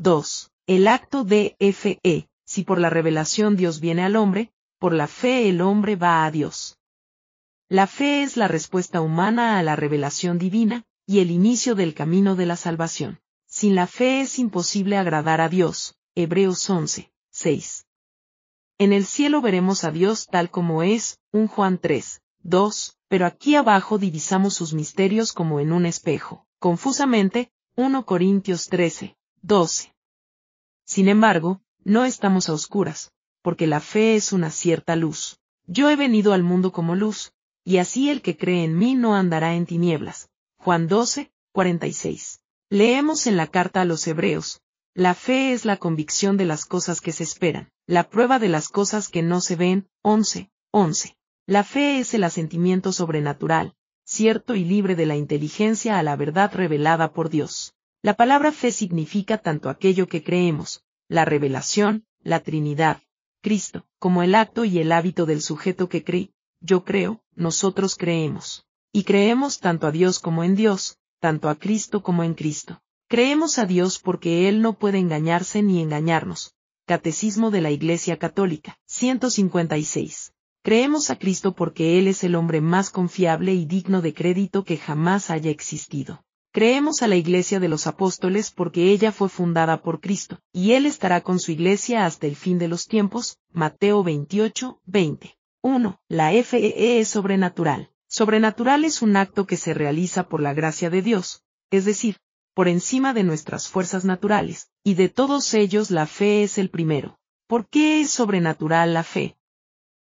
2. El acto de fe. Si por la revelación Dios viene al hombre, por la fe el hombre va a Dios. La fe es la respuesta humana a la revelación divina, y el inicio del camino de la salvación. Sin la fe es imposible agradar a Dios. Hebreos 11, 6. En el cielo veremos a Dios tal como es, un Juan 3, 2, pero aquí abajo divisamos sus misterios como en un espejo. Confusamente, 1 Corintios 13, 12. Sin embargo, no estamos a oscuras, porque la fe es una cierta luz. Yo he venido al mundo como luz, y así el que cree en mí no andará en tinieblas. Juan 12, 46. Leemos en la carta a los Hebreos, la fe es la convicción de las cosas que se esperan, la prueba de las cosas que no se ven, 11, 11. La fe es el asentimiento sobrenatural, cierto y libre de la inteligencia a la verdad revelada por Dios. La palabra fe significa tanto aquello que creemos, la revelación, la Trinidad, Cristo, como el acto y el hábito del sujeto que cree, yo creo, nosotros creemos. Y creemos tanto a Dios como en Dios, tanto a Cristo como en Cristo. Creemos a Dios porque Él no puede engañarse ni engañarnos. Catecismo de la Iglesia Católica, 156. Creemos a Cristo porque Él es el hombre más confiable y digno de crédito que jamás haya existido. Creemos a la Iglesia de los Apóstoles porque ella fue fundada por Cristo, y Él estará con su Iglesia hasta el fin de los tiempos, Mateo 28, 20. 1. La FEE es sobrenatural. Sobrenatural es un acto que se realiza por la gracia de Dios, es decir, por encima de nuestras fuerzas naturales, y de todos ellos la fe es el primero. ¿Por qué es sobrenatural la fe?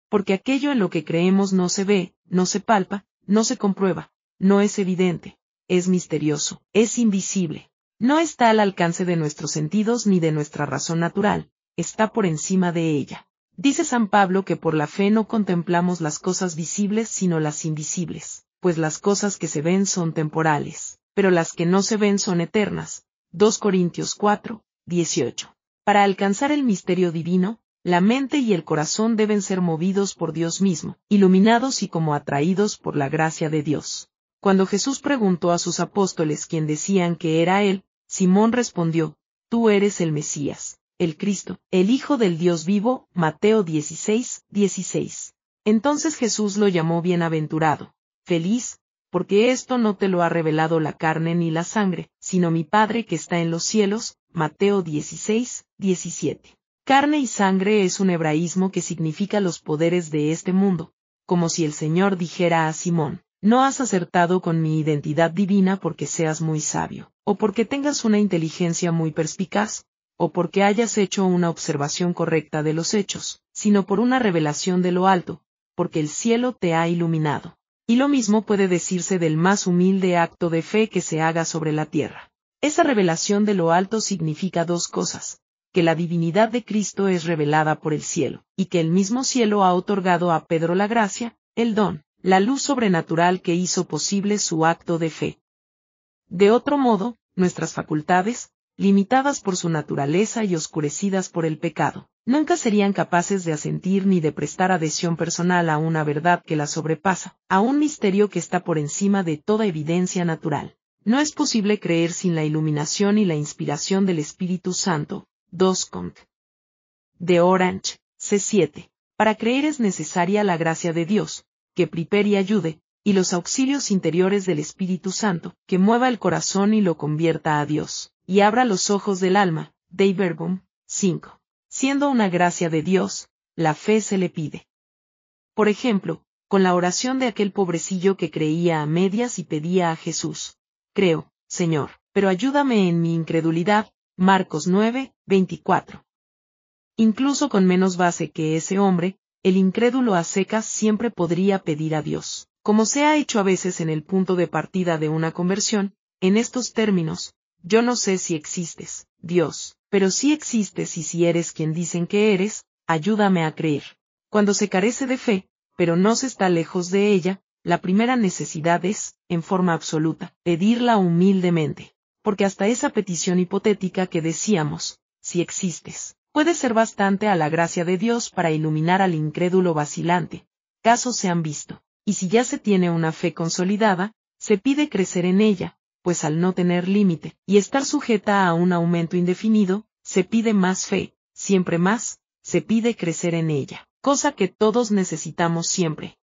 Porque aquello en lo que creemos no se ve, no se palpa, no se comprueba, no es evidente, es misterioso, es invisible. No está al alcance de nuestros sentidos ni de nuestra razón natural, está por encima de ella. Dice San Pablo que por la fe no contemplamos las cosas visibles sino las invisibles, pues las cosas que se ven son temporales, pero las que no se ven son eternas. 2 Corintios 4, 18. Para alcanzar el misterio divino, la mente y el corazón deben ser movidos por Dios mismo, iluminados y como atraídos por la gracia de Dios. Cuando Jesús preguntó a sus apóstoles quién decían que era él, Simón respondió, Tú eres el Mesías, el Cristo, el Hijo del Dios vivo, Mateo 16, 16. Entonces Jesús lo llamó bienaventurado, feliz, porque esto no te lo ha revelado la carne ni la sangre, sino mi Padre que está en los cielos, Mateo 16, 17. Carne y sangre es un hebraísmo que significa los poderes de este mundo, como si el Señor dijera a Simón, no has acertado con mi identidad divina porque seas muy sabio, o porque tengas una inteligencia muy perspicaz, o porque hayas hecho una observación correcta de los hechos, sino por una revelación de lo alto, porque el cielo te ha iluminado. Y lo mismo puede decirse del más humilde acto de fe que se haga sobre la tierra. Esa revelación de lo alto significa dos cosas, que la divinidad de Cristo es revelada por el cielo, y que el mismo cielo ha otorgado a Pedro la gracia, el don, la luz sobrenatural que hizo posible su acto de fe. De otro modo, nuestras facultades, limitadas por su naturaleza y oscurecidas por el pecado, nunca serían capaces de asentir ni de prestar adhesión personal a una verdad que la sobrepasa, a un misterio que está por encima de toda evidencia natural. No es posible creer sin la iluminación y la inspiración del Espíritu Santo. 2 Comte. De Orange, C7. Para creer es necesaria la gracia de Dios, que prepare y ayude, y los auxilios interiores del Espíritu Santo, que mueva el corazón y lo convierta a Dios, y abra los ojos del alma. De Verbum, 5. Siendo una gracia de Dios, la fe se le pide. Por ejemplo, con la oración de aquel pobrecillo que creía a medias y pedía a Jesús. Creo, Señor, pero ayúdame en mi incredulidad. Marcos 9, 24. Incluso con menos base que ese hombre, el incrédulo a secas siempre podría pedir a Dios, como se ha hecho a veces en el punto de partida de una conversión, en estos términos, yo no sé si existes, Dios, pero si existes y si eres quien dicen que eres, ayúdame a creer. Cuando se carece de fe, pero no se está lejos de ella, la primera necesidad es, en forma absoluta, pedirla humildemente, porque hasta esa petición hipotética que decíamos, si existes, puede ser bastante a la gracia de Dios para iluminar al incrédulo vacilante. Casos se han visto. Y si ya se tiene una fe consolidada, se pide crecer en ella, pues al no tener límite, y estar sujeta a un aumento indefinido, se pide más fe, siempre más, se pide crecer en ella, cosa que todos necesitamos siempre.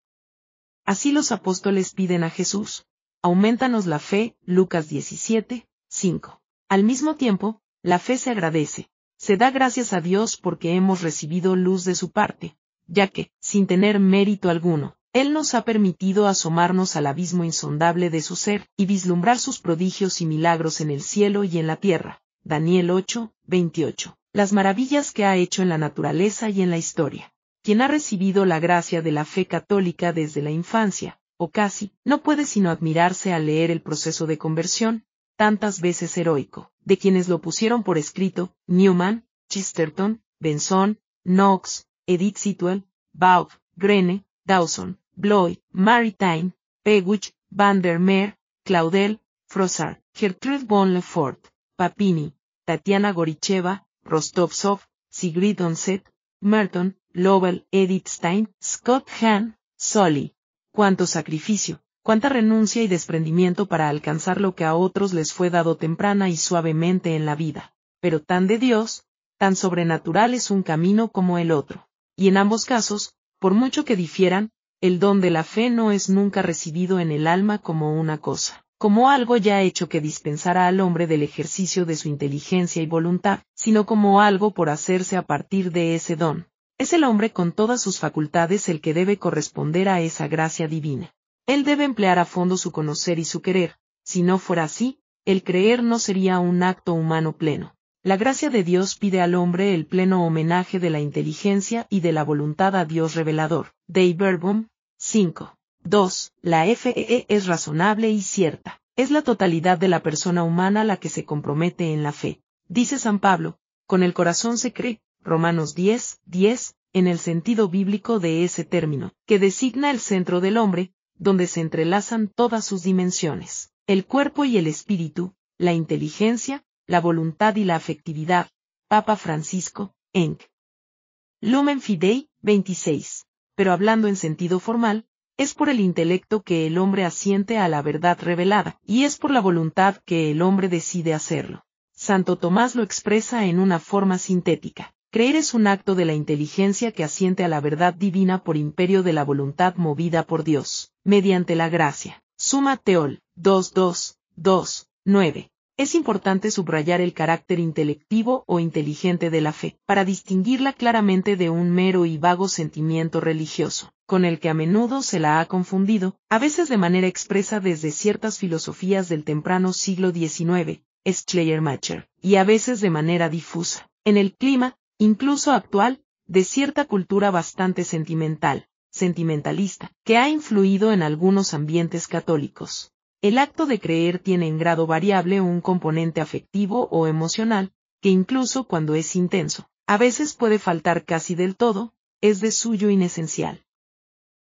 Así los apóstoles piden a Jesús, aumentanos la fe, Lucas 17, 5. Al mismo tiempo, la fe se agradece, se da gracias a Dios porque hemos recibido luz de su parte, ya que, sin tener mérito alguno, Él nos ha permitido asomarnos al abismo insondable de su ser y vislumbrar sus prodigios y milagros en el cielo y en la tierra. Daniel 8, 28. Las maravillas que ha hecho en la naturaleza y en la historia. Quien ha recibido la gracia de la fe católica desde la infancia, o casi, no puede sino admirarse al leer el proceso de conversión, tantas veces heroico, de quienes lo pusieron por escrito, Newman, Chesterton, Benson, Knox, Edith Sitwell, Baugh, Grene, Dawson, Bloy, Maritime, Peguch, Van der Meer, Claudel, Frossard, Gertrude von Lefort, Papini, Tatiana Goricheva, Rostovsov, Sigrid Onset, Merton, Lovell, Edith Stein, Scott Hahn, Solly. Cuánto sacrificio, cuánta renuncia y desprendimiento para alcanzar lo que a otros les fue dado temprana y suavemente en la vida. Pero tan de Dios, tan sobrenatural es un camino como el otro. Y en ambos casos, por mucho que difieran, el don de la fe no es nunca recibido en el alma como una cosa, como algo ya hecho que dispensara al hombre del ejercicio de su inteligencia y voluntad, sino como algo por hacerse a partir de ese don. Es el hombre con todas sus facultades el que debe corresponder a esa gracia divina. Él debe emplear a fondo su conocer y su querer, si no fuera así, el creer no sería un acto humano pleno. La gracia de Dios pide al hombre el pleno homenaje de la inteligencia y de la voluntad a Dios revelador. Dei Verbum 5. 2. La FEE es razonable y cierta. Es la totalidad de la persona humana la que se compromete en la fe. Dice San Pablo, con el corazón se cree, Romanos 10, 10, en el sentido bíblico de ese término, que designa el centro del hombre, donde se entrelazan todas sus dimensiones, el cuerpo y el espíritu, la inteligencia, la voluntad y la afectividad. Papa Francisco, Enc. Lumen Fidei, 26. Pero hablando en sentido formal, es por el intelecto que el hombre asiente a la verdad revelada, y es por la voluntad que el hombre decide hacerlo. Santo Tomás lo expresa en una forma sintética. Creer es un acto de la inteligencia que asiente a la verdad divina por imperio de la voluntad movida por Dios, mediante la gracia. Suma Teol, 2.2.2.9. Es importante subrayar el carácter intelectivo o inteligente de la fe, para distinguirla claramente de un mero y vago sentimiento religioso, con el que a menudo se la ha confundido, a veces de manera expresa desde ciertas filosofías del temprano siglo XIX, Schleiermacher, y a veces de manera difusa. En el clima, incluso actual, de cierta cultura bastante sentimental, sentimentalista, que ha influido en algunos ambientes católicos. El acto de creer tiene en grado variable un componente afectivo o emocional, que incluso cuando es intenso, a veces puede faltar casi del todo, es de suyo inesencial.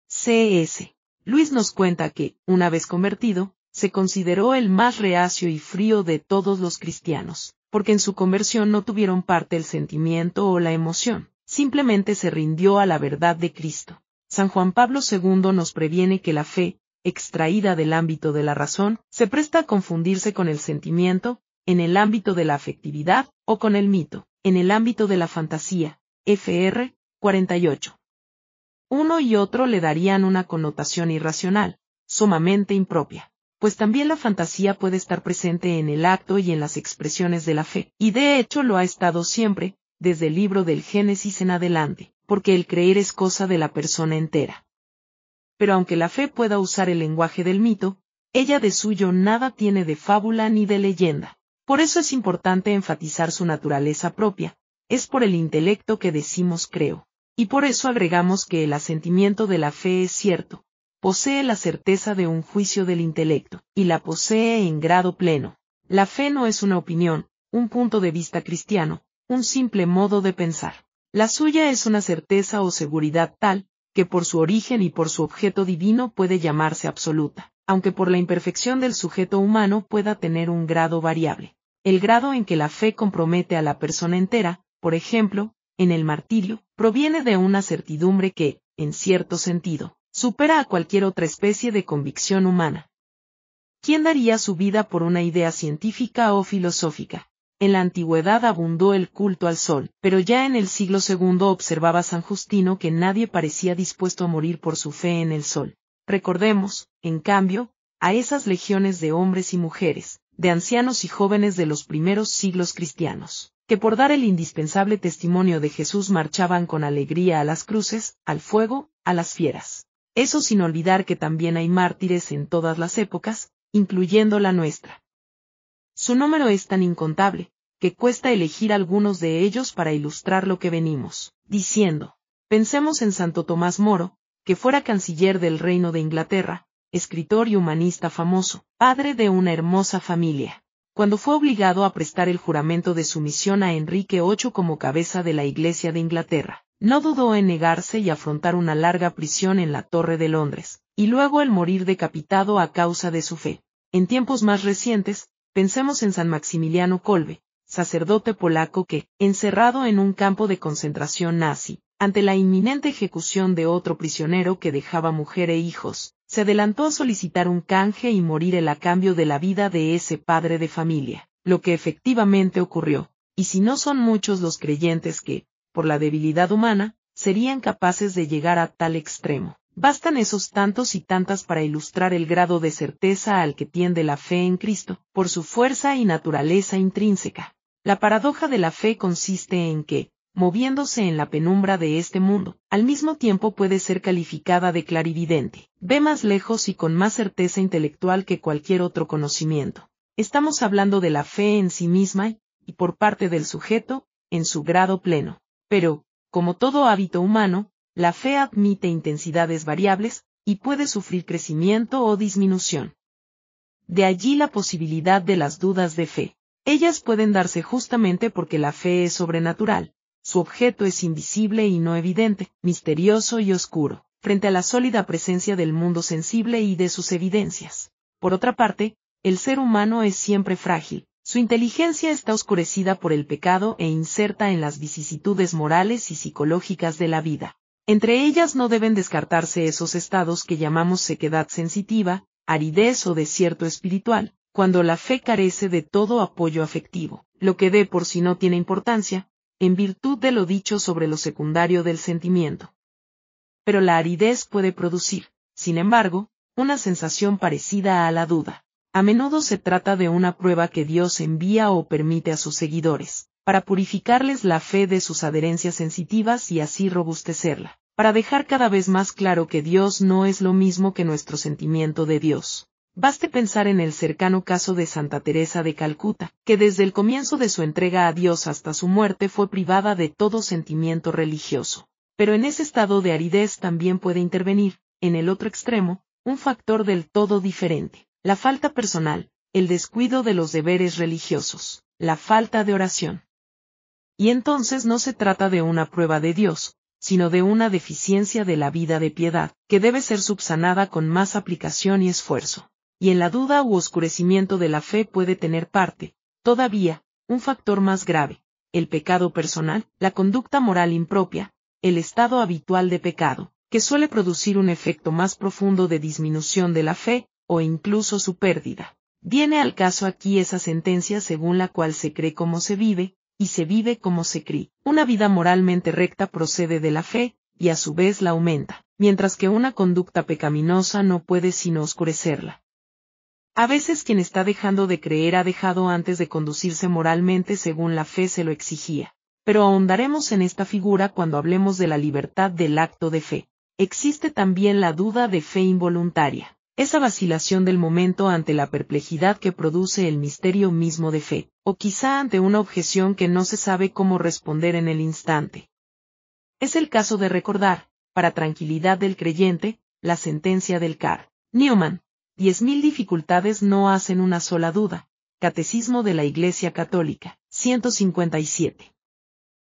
C.S. Luis nos cuenta que, una vez convertido, se consideró el más reacio y frío de todos los cristianos, porque en su conversión no tuvieron parte el sentimiento o la emoción, simplemente se rindió a la verdad de Cristo. San Juan Pablo II nos previene que la fe, extraída del ámbito de la razón, se presta a confundirse con el sentimiento, en el ámbito de la afectividad, o con el mito, en el ámbito de la fantasía. FR 48. Uno y otro le darían una connotación irracional, sumamente impropia pues también la fantasía puede estar presente en el acto y en las expresiones de la fe, y de hecho lo ha estado siempre, desde el libro del Génesis en adelante, porque el creer es cosa de la persona entera. Pero aunque la fe pueda usar el lenguaje del mito, ella de suyo nada tiene de fábula ni de leyenda. Por eso es importante enfatizar su naturaleza propia, es por el intelecto que decimos creo. Y por eso agregamos que el asentimiento de la fe es cierto, posee la certeza de un juicio del intelecto, y la posee en grado pleno. La fe no es una opinión, un punto de vista cristiano, un simple modo de pensar. La suya es una certeza o seguridad tal, que por su origen y por su objeto divino puede llamarse absoluta, aunque por la imperfección del sujeto humano pueda tener un grado variable. El grado en que la fe compromete a la persona entera, por ejemplo, en el martirio, proviene de una certidumbre que, en cierto sentido, supera a cualquier otra especie de convicción humana. ¿Quién daría su vida por una idea científica o filosófica? En la antigüedad abundó el culto al sol, pero ya en el siglo II observaba San Justino que nadie parecía dispuesto a morir por su fe en el sol. Recordemos, en cambio, a esas legiones de hombres y mujeres, de ancianos y jóvenes de los primeros siglos cristianos, que por dar el indispensable testimonio de Jesús marchaban con alegría a las cruces, al fuego, a las fieras. Eso sin olvidar que también hay mártires en todas las épocas, incluyendo la nuestra. Su número es tan incontable, que cuesta elegir algunos de ellos para ilustrar lo que venimos, diciendo, pensemos en Santo Tomás Moro, que fuera canciller del Reino de Inglaterra, escritor y humanista famoso, padre de una hermosa familia. Cuando fue obligado a prestar el juramento de sumisión a Enrique VIII como cabeza de la Iglesia de Inglaterra, no dudó en negarse y afrontar una larga prisión en la Torre de Londres, y luego el morir decapitado a causa de su fe. En tiempos más recientes, pensemos en San Maximiliano Kolbe, sacerdote polaco que, encerrado en un campo de concentración nazi, ante la inminente ejecución de otro prisionero que dejaba mujer e hijos, se adelantó a solicitar un canje y morir el a cambio de la vida de ese padre de familia, lo que efectivamente ocurrió, y si no son muchos los creyentes que, por la debilidad humana, serían capaces de llegar a tal extremo. Bastan esos tantos y tantas para ilustrar el grado de certeza al que tiende la fe en Cristo, por su fuerza y naturaleza intrínseca. La paradoja de la fe consiste en que, moviéndose en la penumbra de este mundo, al mismo tiempo puede ser calificada de clarividente, ve más lejos y con más certeza intelectual que cualquier otro conocimiento. Estamos hablando de la fe en sí misma, y por parte del sujeto, en su grado pleno. Pero, como todo hábito humano, la fe admite intensidades variables, y puede sufrir crecimiento o disminución. De allí la posibilidad de las dudas de fe. Ellas pueden darse justamente porque la fe es sobrenatural, su objeto es invisible y no evidente, misterioso y oscuro, frente a la sólida presencia del mundo sensible y de sus evidencias. Por otra parte, el ser humano es siempre frágil, su inteligencia está oscurecida por el pecado e inserta en las vicisitudes morales y psicológicas de la vida. Entre ellas no deben descartarse esos estados que llamamos sequedad sensitiva, aridez o desierto espiritual, cuando la fe carece de todo apoyo afectivo, lo que de por sí no tiene importancia, en virtud de lo dicho sobre lo secundario del sentimiento. Pero la aridez puede producir, sin embargo, una sensación parecida a la duda. A menudo se trata de una prueba que Dios envía o permite a sus seguidores, para purificarles la fe de sus adherencias sensitivas y así robustecerla, para dejar cada vez más claro que Dios no es lo mismo que nuestro sentimiento de Dios. Baste pensar en el cercano caso de Santa Teresa de Calcuta, que desde el comienzo de su entrega a Dios hasta su muerte fue privada de todo sentimiento religioso. Pero en ese estado de aridez también puede intervenir, en el otro extremo, un factor del todo diferente, la falta personal, el descuido de los deberes religiosos, la falta de oración. Y entonces no se trata de una prueba de Dios, sino de una deficiencia de la vida de piedad, que debe ser subsanada con más aplicación y esfuerzo y en la duda u oscurecimiento de la fe puede tener parte, todavía, un factor más grave, el pecado personal, la conducta moral impropia, el estado habitual de pecado, que suele producir un efecto más profundo de disminución de la fe, o incluso su pérdida. Viene al caso aquí esa sentencia según la cual se cree como se vive, y se vive como se cree. Una vida moralmente recta procede de la fe, y a su vez la aumenta, mientras que una conducta pecaminosa no puede sino oscurecerla. A veces quien está dejando de creer ha dejado antes de conducirse moralmente según la fe se lo exigía. Pero ahondaremos en esta figura cuando hablemos de la libertad del acto de fe. Existe también la duda de fe involuntaria, esa vacilación del momento ante la perplejidad que produce el misterio mismo de fe, o quizá ante una objeción que no se sabe cómo responder en el instante. Es el caso de recordar, para tranquilidad del creyente, la sentencia del Car. Newman, Diez mil dificultades no hacen una sola duda. Catecismo de la Iglesia Católica, 157.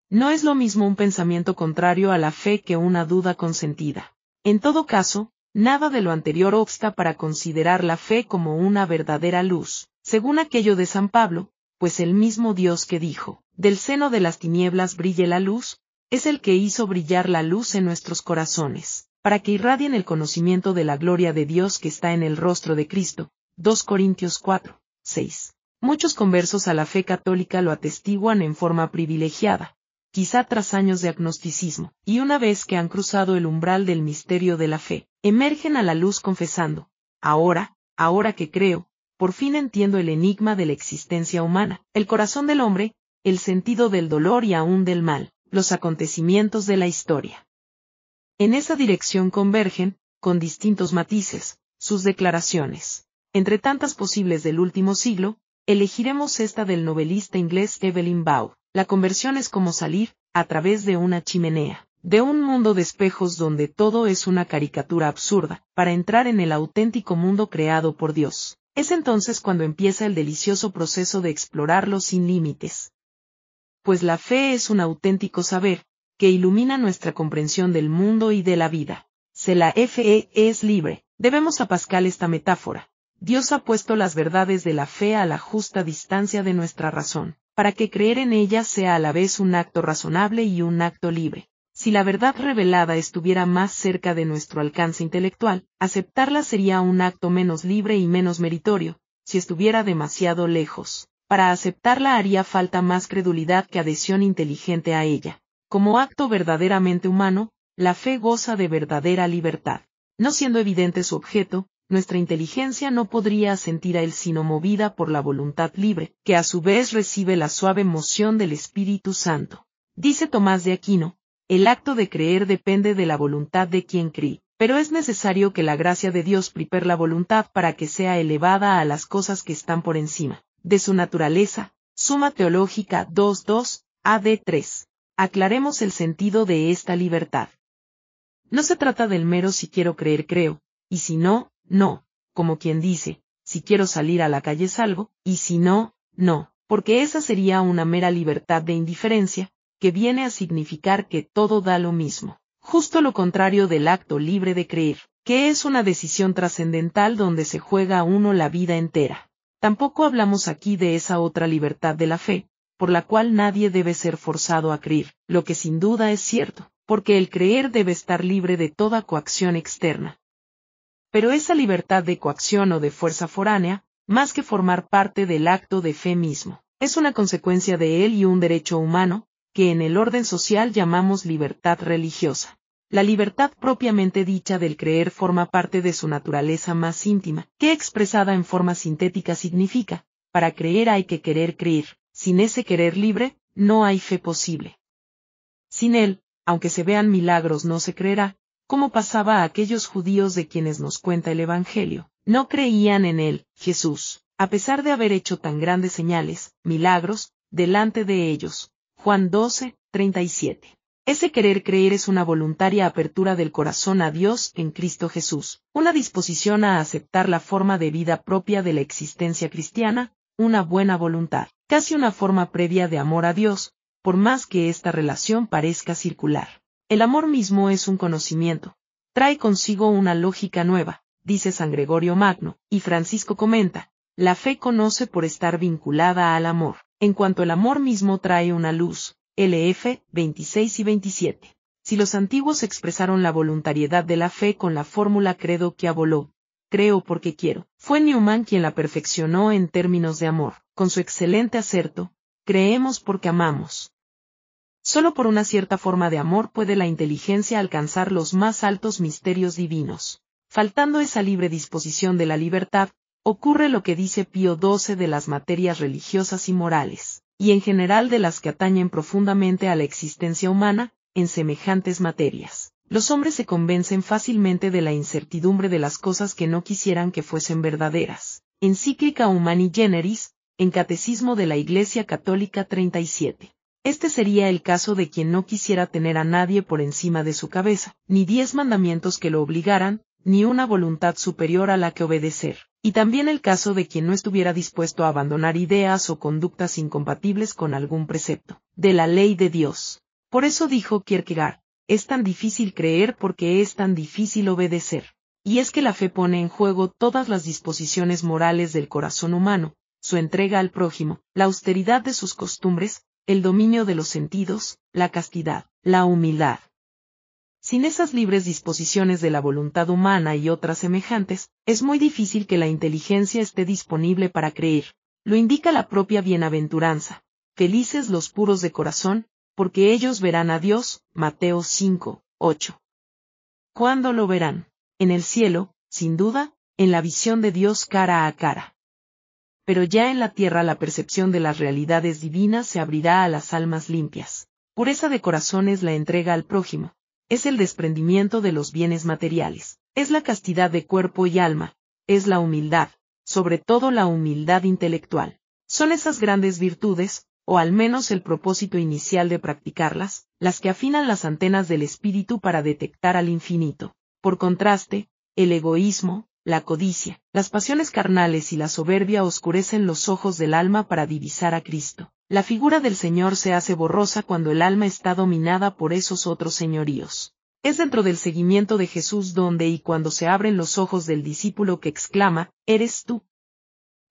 No es lo mismo un pensamiento contrario a la fe que una duda consentida. En todo caso, nada de lo anterior obsta para considerar la fe como una verdadera luz, según aquello de San Pablo, pues el mismo Dios que dijo, del seno de las tinieblas brille la luz, es el que hizo brillar la luz en nuestros corazones para que irradien el conocimiento de la gloria de Dios que está en el rostro de Cristo. 2 Corintios 4, 6. Muchos conversos a la fe católica lo atestiguan en forma privilegiada, quizá tras años de agnosticismo, y una vez que han cruzado el umbral del misterio de la fe, emergen a la luz confesando, ahora, ahora que creo, por fin entiendo el enigma de la existencia humana, el corazón del hombre, el sentido del dolor y aún del mal, los acontecimientos de la historia. En esa dirección convergen, con distintos matices, sus declaraciones. Entre tantas posibles del último siglo, elegiremos esta del novelista inglés Evelyn Bow. La conversión es como salir, a través de una chimenea, de un mundo de espejos donde todo es una caricatura absurda, para entrar en el auténtico mundo creado por Dios. Es entonces cuando empieza el delicioso proceso de explorarlo sin límites. Pues la fe es un auténtico saber, que ilumina nuestra comprensión del mundo y de la vida. Se la fe es libre. Debemos a Pascal esta metáfora. Dios ha puesto las verdades de la fe a la justa distancia de nuestra razón para que creer en ella sea a la vez un acto razonable y un acto libre. Si la verdad revelada estuviera más cerca de nuestro alcance intelectual, aceptarla sería un acto menos libre y menos meritorio, si estuviera demasiado lejos. Para aceptarla haría falta más credulidad que adhesión inteligente a ella. Como acto verdaderamente humano, la fe goza de verdadera libertad. No siendo evidente su objeto, nuestra inteligencia no podría sentir a él sino movida por la voluntad libre, que a su vez recibe la suave moción del Espíritu Santo. Dice Tomás de Aquino, el acto de creer depende de la voluntad de quien cree, pero es necesario que la gracia de Dios prepare la voluntad para que sea elevada a las cosas que están por encima, de su naturaleza. Suma Teológica 2.2, AD 3. Aclaremos el sentido de esta libertad. No se trata del mero si quiero creer creo, y si no, no, como quien dice, si quiero salir a la calle salgo, y si no, no, porque esa sería una mera libertad de indiferencia, que viene a significar que todo da lo mismo. Justo lo contrario del acto libre de creer, que es una decisión trascendental donde se juega a uno la vida entera. Tampoco hablamos aquí de esa otra libertad de la fe, por la cual nadie debe ser forzado a creer, lo que sin duda es cierto, porque el creer debe estar libre de toda coacción externa, pero esa libertad de coacción o de fuerza foránea, más que formar parte del acto de fe mismo, es una consecuencia de él y un derecho humano, que en el orden social llamamos libertad religiosa. La libertad propiamente dicha del creer forma parte de su naturaleza más íntima, que expresada en forma sintética significa, para creer hay que querer creer, sin ese querer libre, no hay fe posible. Sin él, aunque se vean milagros no se creerá, ¿Cómo pasaba a aquellos judíos de quienes nos cuenta el Evangelio. No creían en él, Jesús, a pesar de haber hecho tan grandes señales, milagros, delante de ellos. Juan 12, 37. Ese querer creer es una voluntaria apertura del corazón a Dios en Cristo Jesús, una disposición a aceptar la forma de vida propia de la existencia cristiana, una buena voluntad, casi una forma previa de amor a Dios, por más que esta relación parezca circular. El amor mismo es un conocimiento. Trae consigo una lógica nueva, dice San Gregorio Magno, y Francisco comenta, la fe conoce por estar vinculada al amor, en cuanto el amor mismo trae una luz, LF 26 y 27. Si los antiguos expresaron la voluntariedad de la fe con la fórmula credo que aboló, creo porque quiero, fue Newman quien la perfeccionó en términos de amor, con su excelente acerto, creemos porque amamos. Solo por una cierta forma de amor puede la inteligencia alcanzar los más altos misterios divinos. Faltando esa libre disposición de la libertad, ocurre lo que dice Pío XII de las materias religiosas y morales, y en general de las que atañen profundamente a la existencia humana, en semejantes materias. Los hombres se convencen fácilmente de la incertidumbre de las cosas que no quisieran que fuesen verdaderas. Encíclica Humani Generis, en Catecismo de la Iglesia Católica 37. Este sería el caso de quien no quisiera tener a nadie por encima de su cabeza, ni diez mandamientos que lo obligaran, ni una voluntad superior a la que obedecer, y también el caso de quien no estuviera dispuesto a abandonar ideas o conductas incompatibles con algún precepto, de la ley de Dios. Por eso dijo Kierkegaard, es tan difícil creer porque es tan difícil obedecer. Y es que la fe pone en juego todas las disposiciones morales del corazón humano, su entrega al prójimo, la austeridad de sus costumbres, el dominio de los sentidos, la castidad, la humildad. Sin esas libres disposiciones de la voluntad humana y otras semejantes, es muy difícil que la inteligencia esté disponible para creer. Lo indica la propia bienaventuranza. Felices los puros de corazón, porque ellos verán a Dios. Mateo 5, 8. ¿Cuándo lo verán? En el cielo, sin duda, en la visión de Dios cara a cara. Pero ya en la tierra la percepción de las realidades divinas se abrirá a las almas limpias. Pureza de corazón es la entrega al prójimo, es el desprendimiento de los bienes materiales, es la castidad de cuerpo y alma, es la humildad, sobre todo la humildad intelectual. Son esas grandes virtudes, o al menos el propósito inicial de practicarlas, las que afinan las antenas del espíritu para detectar al infinito. Por contraste, el egoísmo, la codicia, las pasiones carnales y la soberbia oscurecen los ojos del alma para divisar a Cristo. La figura del Señor se hace borrosa cuando el alma está dominada por esos otros señoríos. Es dentro del seguimiento de Jesús donde y cuando se abren los ojos del discípulo que exclama, Eres tú.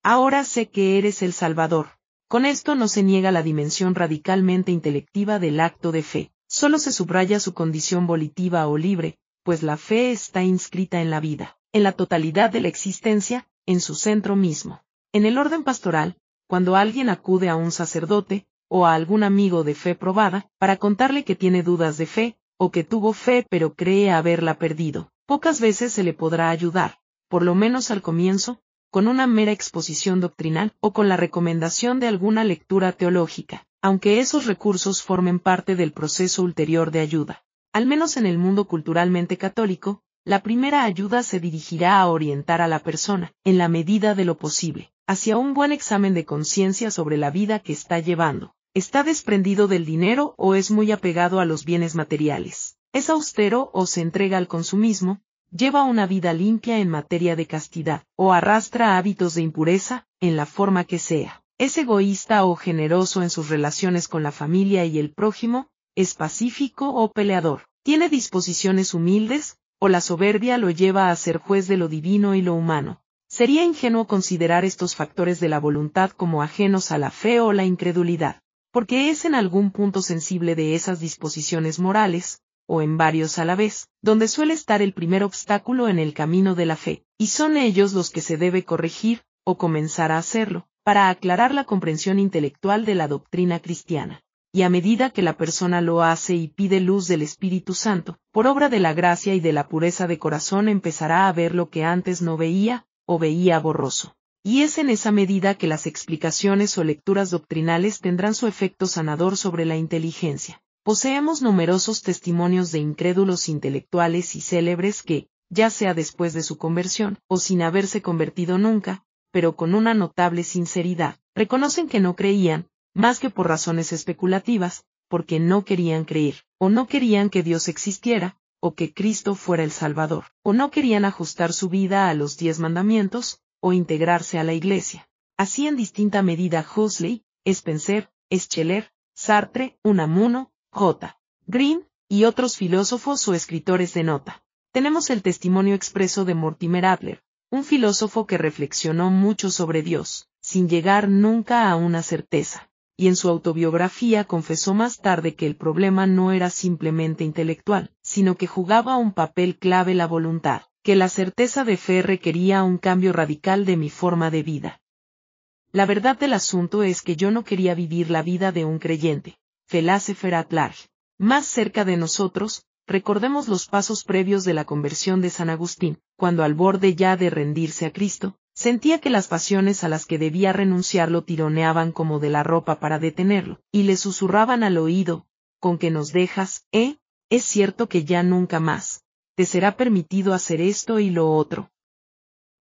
Ahora sé que eres el Salvador. Con esto no se niega la dimensión radicalmente intelectiva del acto de fe, solo se subraya su condición volitiva o libre, pues la fe está inscrita en la vida en la totalidad de la existencia, en su centro mismo. En el orden pastoral, cuando alguien acude a un sacerdote, o a algún amigo de fe probada, para contarle que tiene dudas de fe, o que tuvo fe pero cree haberla perdido, pocas veces se le podrá ayudar, por lo menos al comienzo, con una mera exposición doctrinal o con la recomendación de alguna lectura teológica, aunque esos recursos formen parte del proceso ulterior de ayuda. Al menos en el mundo culturalmente católico, la primera ayuda se dirigirá a orientar a la persona, en la medida de lo posible, hacia un buen examen de conciencia sobre la vida que está llevando. ¿Está desprendido del dinero o es muy apegado a los bienes materiales? ¿Es austero o se entrega al consumismo? ¿Lleva una vida limpia en materia de castidad o arrastra hábitos de impureza, en la forma que sea? ¿Es egoísta o generoso en sus relaciones con la familia y el prójimo? ¿Es pacífico o peleador? ¿Tiene disposiciones humildes, o la soberbia lo lleva a ser juez de lo divino y lo humano. Sería ingenuo considerar estos factores de la voluntad como ajenos a la fe o la incredulidad, porque es en algún punto sensible de esas disposiciones morales, o en varios a la vez, donde suele estar el primer obstáculo en el camino de la fe, y son ellos los que se debe corregir, o comenzar a hacerlo, para aclarar la comprensión intelectual de la doctrina cristiana y a medida que la persona lo hace y pide luz del Espíritu Santo, por obra de la gracia y de la pureza de corazón empezará a ver lo que antes no veía, o veía borroso. Y es en esa medida que las explicaciones o lecturas doctrinales tendrán su efecto sanador sobre la inteligencia. Poseemos numerosos testimonios de incrédulos intelectuales y célebres que, ya sea después de su conversión, o sin haberse convertido nunca, pero con una notable sinceridad, reconocen que no creían, más que por razones especulativas, porque no querían creer, o no querían que Dios existiera, o que Cristo fuera el Salvador, o no querían ajustar su vida a los diez mandamientos, o integrarse a la Iglesia. Así en distinta medida Huxley, Spencer, Scheller, Sartre, Unamuno, J. Green, y otros filósofos o escritores de nota. Tenemos el testimonio expreso de Mortimer Adler, un filósofo que reflexionó mucho sobre Dios, sin llegar nunca a una certeza y en su autobiografía confesó más tarde que el problema no era simplemente intelectual, sino que jugaba un papel clave la voluntad, que la certeza de fe requería un cambio radical de mi forma de vida. La verdad del asunto es que yo no quería vivir la vida de un creyente, Philosopher at. Más cerca de nosotros, recordemos los pasos previos de la conversión de San Agustín, cuando al borde ya de rendirse a Cristo, Sentía que las pasiones a las que debía renunciar lo tironeaban como de la ropa para detenerlo, y le susurraban al oído, con que nos dejas, ¿eh? Es cierto que ya nunca más, te será permitido hacer esto y lo otro.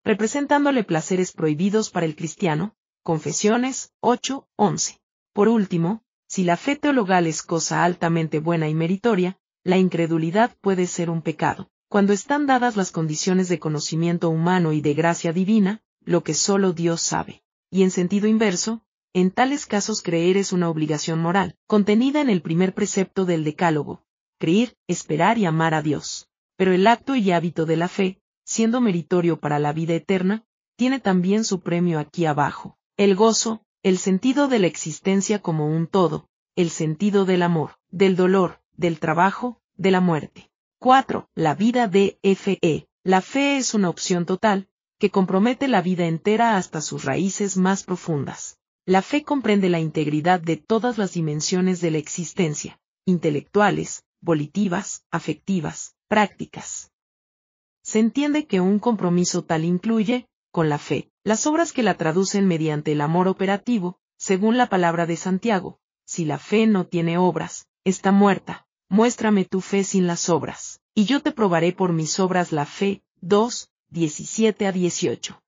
Representándole placeres prohibidos para el cristiano, Confesiones 8, 11. Por último, si la fe teologal es cosa altamente buena y meritoria, la incredulidad puede ser un pecado. Cuando están dadas las condiciones de conocimiento humano y de gracia divina, lo que solo Dios sabe. Y en sentido inverso, en tales casos creer es una obligación moral, contenida en el primer precepto del Decálogo, creer, esperar y amar a Dios. Pero el acto y hábito de la fe, siendo meritorio para la vida eterna, tiene también su premio aquí abajo, el gozo, el sentido de la existencia como un todo, el sentido del amor, del dolor, del trabajo, de la muerte. 4. La vida de FE. La fe es una opción total, que compromete la vida entera hasta sus raíces más profundas. La fe comprende la integridad de todas las dimensiones de la existencia, intelectuales, volitivas, afectivas, prácticas. Se entiende que un compromiso tal incluye, con la fe, las obras que la traducen mediante el amor operativo, según la palabra de Santiago, si la fe no tiene obras, está muerta, muéstrame tu fe sin las obras, y yo te probaré por mis obras la fe. 2, 17 a 18.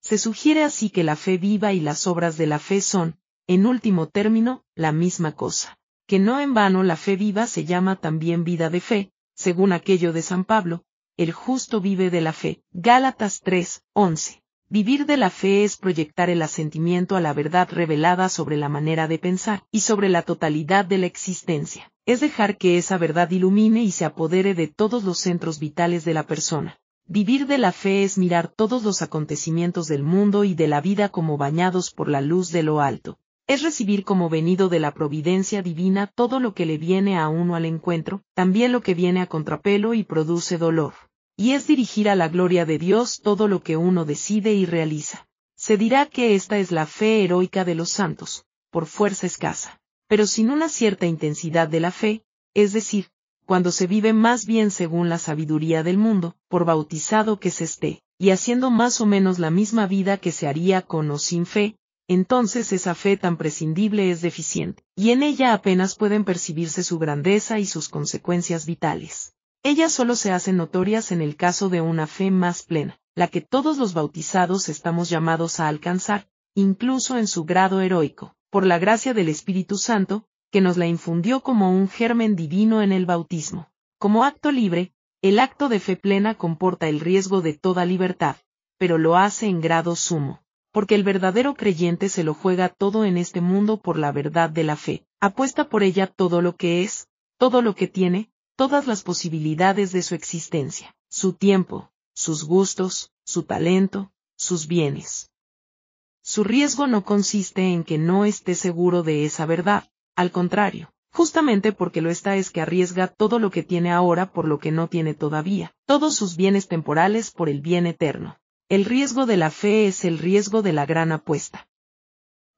Se sugiere así que la fe viva y las obras de la fe son, en último término, la misma cosa. Que no en vano la fe viva se llama también vida de fe, según aquello de San Pablo, el justo vive de la fe. Gálatas 3, 11. Vivir de la fe es proyectar el asentimiento a la verdad revelada sobre la manera de pensar y sobre la totalidad de la existencia. Es dejar que esa verdad ilumine y se apodere de todos los centros vitales de la persona. Vivir de la fe es mirar todos los acontecimientos del mundo y de la vida como bañados por la luz de lo alto. Es recibir como venido de la providencia divina todo lo que le viene a uno al encuentro, también lo que viene a contrapelo y produce dolor y es dirigir a la gloria de Dios todo lo que uno decide y realiza. Se dirá que esta es la fe heroica de los santos, por fuerza escasa, pero sin una cierta intensidad de la fe, es decir, cuando se vive más bien según la sabiduría del mundo, por bautizado que se esté, y haciendo más o menos la misma vida que se haría con o sin fe, entonces esa fe tan prescindible es deficiente, y en ella apenas pueden percibirse su grandeza y sus consecuencias vitales. Ellas solo se hacen notorias en el caso de una fe más plena, la que todos los bautizados estamos llamados a alcanzar, incluso en su grado heroico, por la gracia del Espíritu Santo, que nos la infundió como un germen divino en el bautismo. Como acto libre, el acto de fe plena comporta el riesgo de toda libertad, pero lo hace en grado sumo, porque el verdadero creyente se lo juega todo en este mundo por la verdad de la fe, apuesta por ella todo lo que es, todo lo que tiene, todas las posibilidades de su existencia, su tiempo, sus gustos, su talento, sus bienes. Su riesgo no consiste en que no esté seguro de esa verdad, al contrario, justamente porque lo está es que arriesga todo lo que tiene ahora por lo que no tiene todavía, todos sus bienes temporales por el bien eterno. El riesgo de la fe es el riesgo de la gran apuesta.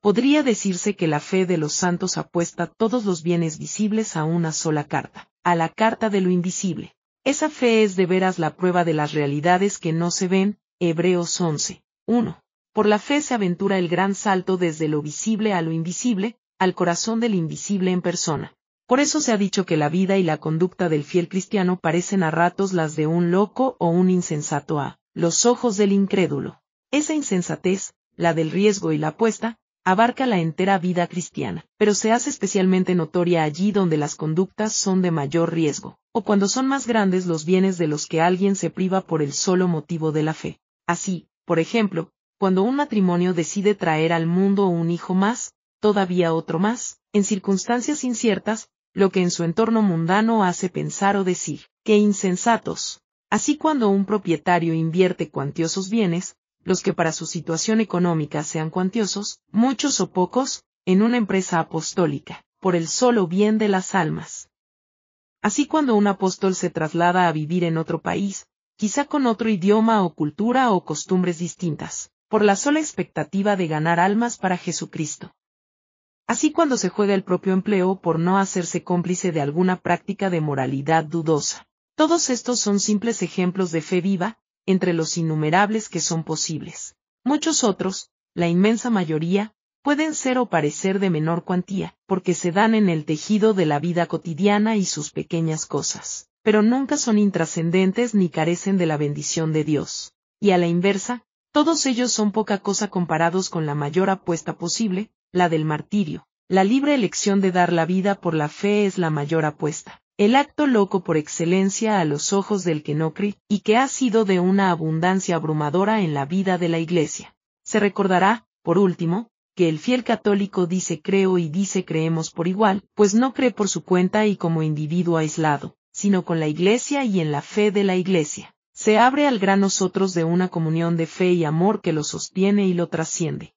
Podría decirse que la fe de los santos apuesta todos los bienes visibles a una sola carta a la carta de lo invisible. Esa fe es de veras la prueba de las realidades que no se ven, Hebreos 11. 1. Por la fe se aventura el gran salto desde lo visible a lo invisible, al corazón del invisible en persona. Por eso se ha dicho que la vida y la conducta del fiel cristiano parecen a ratos las de un loco o un insensato a los ojos del incrédulo. Esa insensatez, la del riesgo y la apuesta, abarca la entera vida cristiana, pero se hace especialmente notoria allí donde las conductas son de mayor riesgo, o cuando son más grandes los bienes de los que alguien se priva por el solo motivo de la fe. Así, por ejemplo, cuando un matrimonio decide traer al mundo un hijo más, todavía otro más, en circunstancias inciertas, lo que en su entorno mundano hace pensar o decir, que insensatos. Así cuando un propietario invierte cuantiosos bienes, los que para su situación económica sean cuantiosos, muchos o pocos, en una empresa apostólica, por el solo bien de las almas. Así cuando un apóstol se traslada a vivir en otro país, quizá con otro idioma o cultura o costumbres distintas, por la sola expectativa de ganar almas para Jesucristo. Así cuando se juega el propio empleo por no hacerse cómplice de alguna práctica de moralidad dudosa. Todos estos son simples ejemplos de fe viva, entre los innumerables que son posibles. Muchos otros, la inmensa mayoría, pueden ser o parecer de menor cuantía, porque se dan en el tejido de la vida cotidiana y sus pequeñas cosas, pero nunca son intrascendentes ni carecen de la bendición de Dios. Y a la inversa, todos ellos son poca cosa comparados con la mayor apuesta posible, la del martirio. La libre elección de dar la vida por la fe es la mayor apuesta el acto loco por excelencia a los ojos del que no cree, y que ha sido de una abundancia abrumadora en la vida de la Iglesia. Se recordará, por último, que el fiel católico dice creo y dice creemos por igual, pues no cree por su cuenta y como individuo aislado, sino con la Iglesia y en la fe de la Iglesia. Se abre al gran nosotros de una comunión de fe y amor que lo sostiene y lo trasciende.